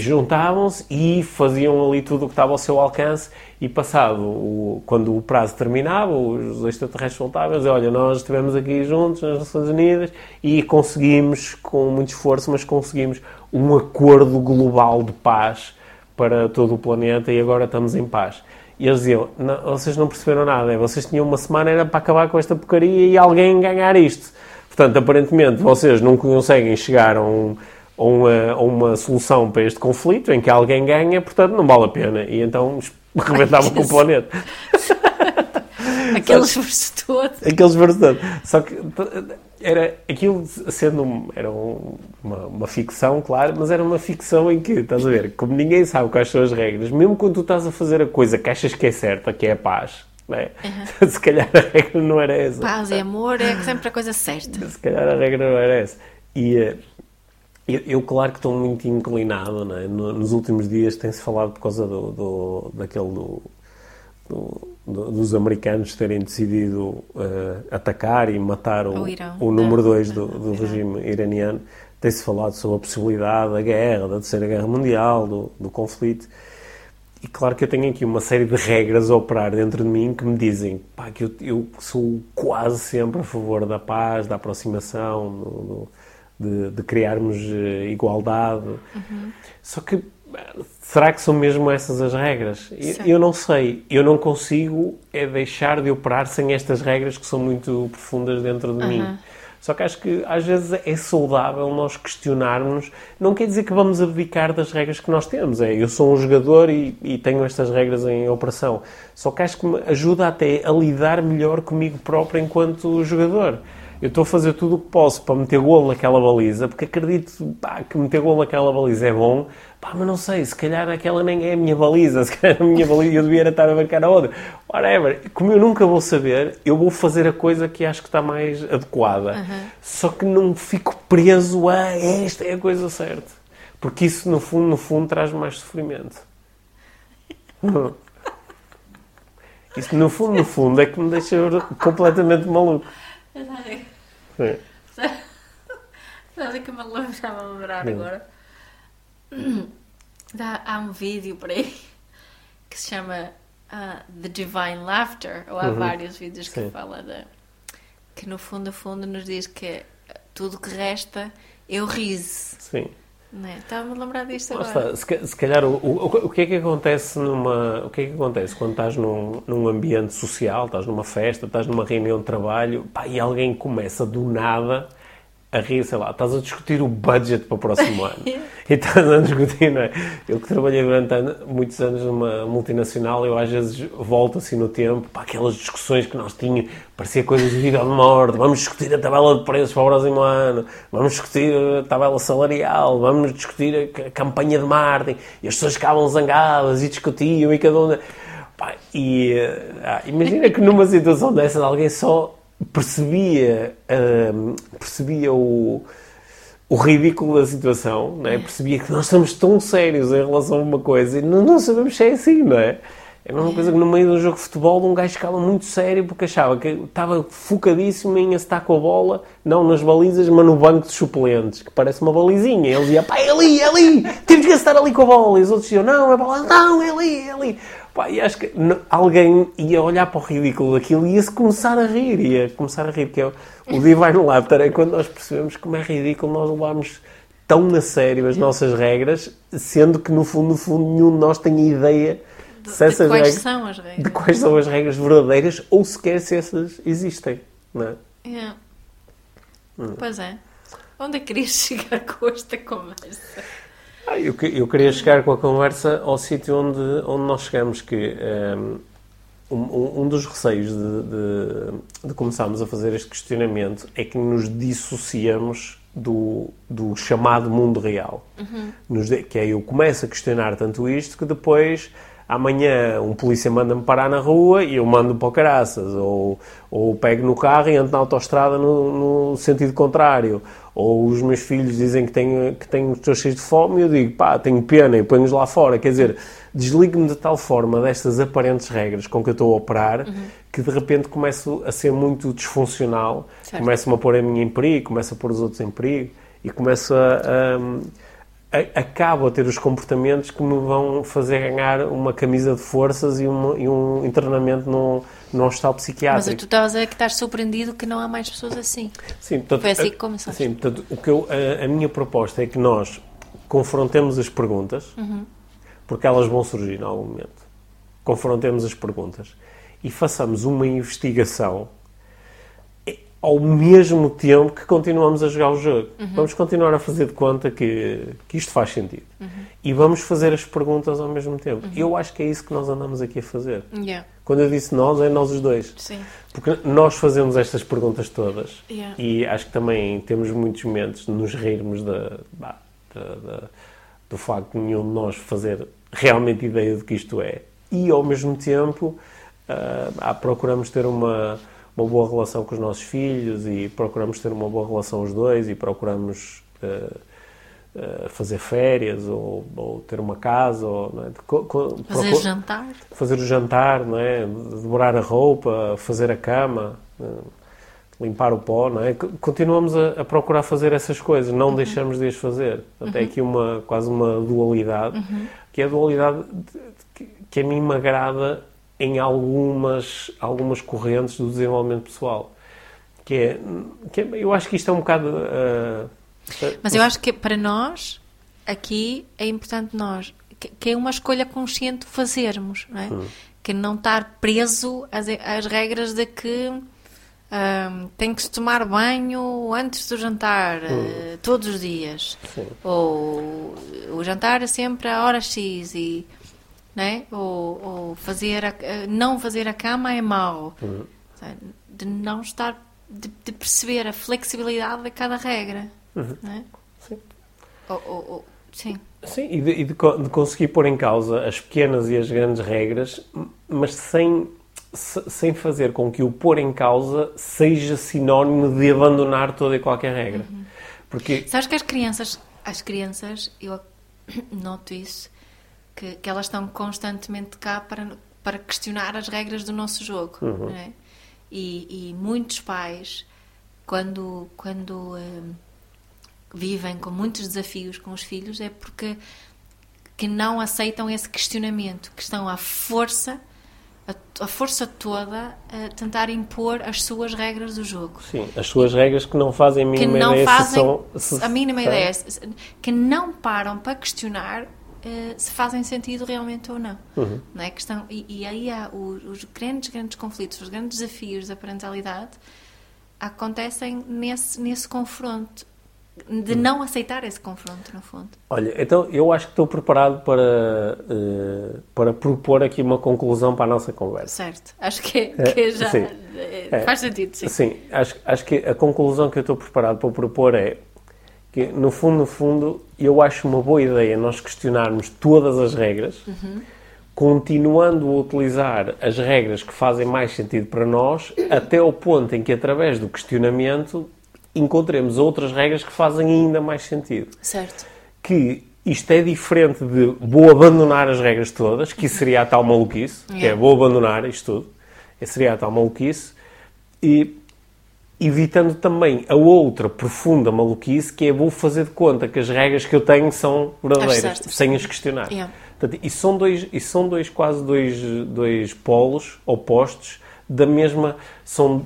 juntavam-se e faziam ali tudo o que estava ao seu alcance e passado, o- quando o prazo terminava, os extraterrestres voltavam e diziam, olha, nós estivemos aqui juntos nas Nações Unidas e conseguimos, com muito esforço, mas conseguimos um acordo global de paz para todo o planeta e agora estamos em paz. E eles diziam, "Não, vocês não perceberam nada, é, vocês tinham uma semana era para acabar com esta porcaria e alguém ganhar isto. Portanto, aparentemente, vocês não conseguem chegar a, um- a uma, a uma solução para este conflito em que alguém ganha, portanto, não vale a pena. E então rebentavam com o planeta. Aquele esforço todo. Aqueles verdadeiro. Só que era aquilo sendo um- era um- uma, uma ficção, claro, mas era uma ficção em que, estás a ver, como ninguém sabe quais são as regras, mesmo quando tu estás a fazer a coisa que achas que é certa, que é a paz, é? se calhar a regra não era essa. Paz e amor é sempre a coisa certa. Se calhar a regra não era essa. E, eh, Eu, eu, claro que estou muito inclinado, não é? Nos últimos dias tem-se falado por causa do, do daquele do, do, dos americanos terem decidido uh, atacar e matar o, o, o número 2 do, do regime iraniano. Tem-se falado sobre a possibilidade da guerra, da Terceira Guerra Mundial, do conflito. E claro que eu tenho aqui uma série de regras a operar dentro de mim que me dizem pá, que eu, eu sou quase sempre a favor da paz, da aproximação, do, do, de, de, criarmos eh, igualdade. Uhum. Só que será que são mesmo essas as regras? Eu, eu, não sei. Eu não consigo é deixar de operar sem estas regras que são muito profundas dentro de uhum. mim. Só que acho que às vezes é saudável nós questionarmos. Não quer dizer que vamos abdicar das regras que nós temos. É, eu sou um jogador e, e tenho estas regras em operação. Só que acho que me ajuda até a lidar melhor comigo próprio enquanto jogador eu estou a fazer tudo o que posso para meter golo naquela baliza, porque acredito pá, que meter golo naquela baliza é bom, pá, mas não sei, se calhar aquela nem é a minha baliza, se calhar a minha baliza eu devia estar a marcar a outra. Whatever. Como eu nunca vou saber, eu vou fazer a coisa que acho que está mais adequada. Uhum. Só que não fico preso a esta é a coisa certa. Porque isso, no fundo, no fundo, traz mais sofrimento. Isso, no fundo, no fundo, é que me deixa completamente maluco. Sim. Sabe que me estava a lembrar agora? Há um vídeo por aí que se chama uh, The Divine Laughter, ou há uhum. vários vídeos que Sim. fala de que no fundo, no fundo nos diz que tudo que resta é o riso. Sim. É? Estava-me a lembrar disto agora. Se, se calhar, o, o, o, que é que acontece numa... O que é que acontece quando estás num, num ambiente social, estás numa festa, estás numa reunião de trabalho, pá, e alguém começa do nada a rir, sei lá, estás a discutir o budget para o próximo ano. e estás a discutir, não é? Eu que trabalhei durante muitos anos numa multinacional, eu às vezes volto assim no tempo para aquelas discussões que nós tínhamos, parecia coisas de vida ou de morte, vamos discutir a tabela de preços para o próximo ano, vamos discutir a tabela salarial, vamos discutir a campanha de marketing, e as pessoas ficavam zangadas e discutiam e cada um... Pá, e ah, imagina que numa situação dessas alguém só percebia, uh, percebia o, o ridículo da situação, não é? percebia que nós estamos tão sérios em relação a uma coisa e não, não sabemos se é assim, não é? É a mesma coisa que no meio de um jogo de futebol um gajo ficava muito sério porque achava que estava focadíssimo em estar com a bola, não nas balizas, mas no banco de suplentes, que parece uma balizinha. Ele dizia, pá, é ali, é ali, temos que estar ali com a bola. E os outros diziam, não, é bola, não, é ali, é ali. Pá, e acho que alguém ia olhar para o ridículo daquilo e ia-se começar a rir, ia começar a rir, que é o, Divine Laughter, é quando nós percebemos como é ridículo nós levarmos tão a sério as nossas regras, sendo que no fundo, no fundo, nenhum de nós tem ideia de, se essas de quais regras, são as regras. De quais são as regras verdadeiras ou sequer se essas existem, não é? Yeah. Hum. Pois é. Onde é que querias chegar com esta conversa? Ah, eu, eu, queria chegar com a conversa ao sítio onde, onde nós chegamos, que ehm, um, um, dos receios de, de, de, começarmos a fazer este questionamento é que nos dissociamos do, do chamado mundo real. Uhum. Nos, que é eu começo a questionar tanto isto que depois amanhã um polícia manda-me parar na rua e eu mando para o caraças, ou, ou pego no carro e ando na autostrada no, no sentido contrário, ou os meus filhos dizem que tenho, que tenho, estou cheio de fome e eu digo, pá, tenho pena e ponho-os lá fora. Quer dizer, desligo-me de tal forma destas aparentes regras com que eu estou a operar uhum. que de repente começo a ser muito disfuncional, começo-me a pôr a mim em perigo, começo a pôr os outros em perigo e começo a, a acabo a ter os comportamentos que me vão fazer ganhar uma camisa de forças e, uma, e um internamento num, num hospital psiquiátrico. Mas tu estavas a dizer que estás surpreendido que não há mais pessoas assim. Sim, portanto, Foi assim que começaste. Sim, portanto, o que eu, a, a, minha proposta é que nós confrontemos as perguntas, uhum. porque elas vão surgir em algum momento. Confrontemos as perguntas e façamos uma investigação ao mesmo tempo que continuamos a jogar o jogo. Uhum. Vamos continuar a fazer de conta que, que isto faz sentido. Uhum. E vamos fazer as perguntas ao mesmo tempo. Uhum. Eu acho que é isso que nós andamos aqui a fazer. Yeah. Quando eu disse nós, é nós os dois. Sim. Porque nós fazemos estas perguntas todas yeah. e acho que também temos muitos momentos de nos rirmos da, da, da, do facto de nenhum de nós fazer realmente ideia do que isto é. E ao mesmo tempo uh, procuramos ter uma uma boa relação com os nossos filhos e procuramos ter uma boa relação os dois e procuramos uh, uh, fazer férias ou, ou, ter uma casa ou é? fazer jantar fazer o jantar não é dobrar a roupa fazer a cama uh, limpar o pó não é continuamos a, a procurar fazer essas coisas não uhum. deixamos de as fazer até uhum. aqui uma quase uma dualidade uhum. que é a dualidade que, que a mim me agrada em algumas algumas correntes do desenvolvimento pessoal que é, que é eu acho que isto é um bocado uh, mas eu acho que para nós, aqui, é importante nós, que, que é uma escolha consciente fazermos, não é? Hum. Que não estar preso às, às regras de que um, tem que se tomar banho antes do jantar, hum. uh, todos os dias. Sim. Ou o jantar é sempre à hora X e... Né? Ou, ou fazer a, não fazer a cama é mau. Hum. De não estar... De, de perceber a flexibilidade de cada regra. Uhum. É? Sim. Sim. Sim, e, de, e de, de, conseguir pôr em causa as pequenas e as grandes regras, mas sem, sem fazer com que o pôr em causa seja sinónimo de abandonar toda e qualquer regra. Uhum. Porque... Sabes que as crianças, as crianças, eu noto isso, que, que elas estão constantemente cá para, para questionar as regras do nosso jogo. Uhum. É? E, e, muitos pais, quando, quando hum, vivem com muitos desafios com os filhos é porque que não aceitam esse questionamento, que estão à força, a, a, força toda a tentar impor as suas regras do jogo. Sim, as suas regras que não fazem a mínima que não ideia fazem se são, a mínima ideia, que não param para questionar uh, se fazem sentido realmente ou não. Uhum. não é questão e, e aí há os, os grandes grandes conflitos, os grandes desafios da parentalidade acontecem nesse nesse confronto de não aceitar esse confronto, no fundo. Olha, então eu acho que estou preparado para, uh, para propor aqui uma conclusão para a nossa conversa. Certo, acho que, é, que já sim. É, faz sentido, sim. Sim, acho, acho que a conclusão que eu estou preparado para propor é que, no fundo, no fundo, eu acho uma boa ideia nós questionarmos todas as regras, uhum. continuando a utilizar as regras que fazem mais sentido para nós, até ao ponto em que, através do questionamento, encontremos outras regras que fazem ainda mais sentido. Certo. Que isto é diferente de vou abandonar as regras todas, que seria a tal maluquice, yeah. que é vou abandonar isto tudo, seria a tal maluquice, e evitando também a outra profunda maluquice, que é vou fazer de conta que as regras que eu tenho são verdadeiras, sem as questionar. Yeah. Portanto, e são dois, e são dois quase dois, dois polos opostos da mesma, são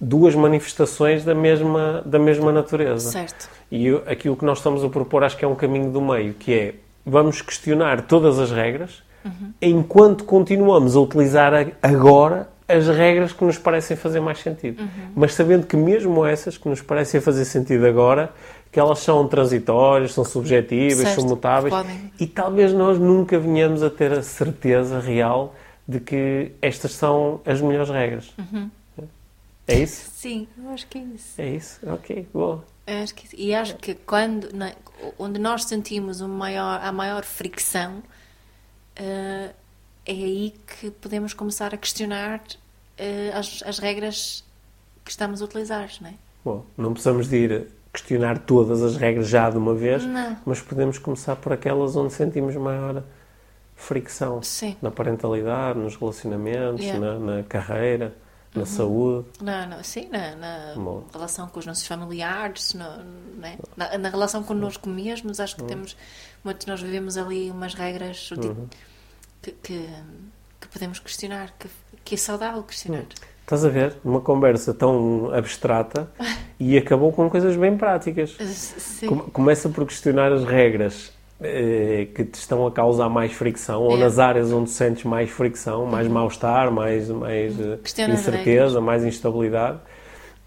duas manifestações da mesma, da mesma natureza. Certo. E eu, aquilo que nós estamos a propor acho que é um caminho do meio, que é vamos questionar todas as regras uhum. enquanto continuamos a utilizar agora as regras que nos parecem fazer mais sentido. Uhum. Mas sabendo que mesmo essas que nos parecem fazer sentido agora, que elas são transitórias, são subjetivas, certo. são mutáveis, Podem. e talvez nós nunca venhamos a ter a certeza real de que estas são as melhores regras. Uhum. É isso? Sim, eu acho que é isso. É isso? Ok, boa. Eu acho que, e acho que quando, onde nós sentimos o maior, a maior fricção, uh, é aí que podemos começar a questionar uh, as, as regras que estamos a utilizar, não é? Bom, não precisamos de ir questionar todas as regras já de uma vez, não. mas podemos começar por aquelas onde sentimos maior fricção. Sim. Na parentalidade, nos relacionamentos, yeah. na, na carreira na uhum. saúde. Na, na, sim, na, na relação com os nossos familiares, no, né? na, na, relação connosco mesmos. Acho que uhum. temos, muitos nós vivemos ali umas regras uhum. que, que, que, podemos questionar, que, que é saudável questionar. Uhum. Estás a ver? Uma conversa tão abstrata e acabou com coisas bem práticas. Começa por questionar as regras que te estão a causar mais fricção, é. ou nas áreas onde sentes mais fricção, mais uhum. mal-estar, mais, mais eh, incerteza, mais instabilidade,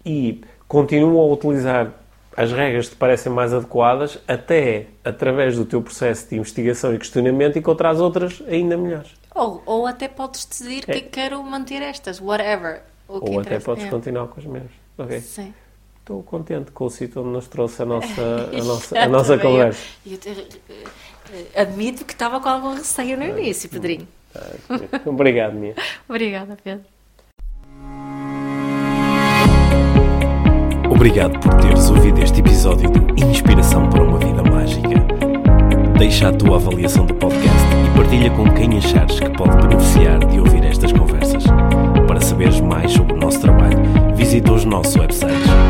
e continuam a utilizar as regras que te parecem mais adequadas, até através do teu processo de investigação e questionamento, encontrar outras ainda melhores. Ou, ou até podes decidir é. que quero manter estas, whatever. Ou até podes é. continuar com as mesmas. Okay. Sim estou contente com o sítio onde nos trouxe a nossa, a nossa, a nossa conversa. Eu, eu te, eh, admito que estava com algum receio no ah, início, hum. Pedrinho. Ah, Obrigado, Mia. Obrigada, Pedro. Obrigado por teres ouvido este episódio de Inspiração para uma Vida Mágica. Deixa a tua avaliação do podcast e partilha com quem achares que pode beneficiar de ouvir estas conversas. Para saberes mais sobre o nosso trabalho, visita os nossos websites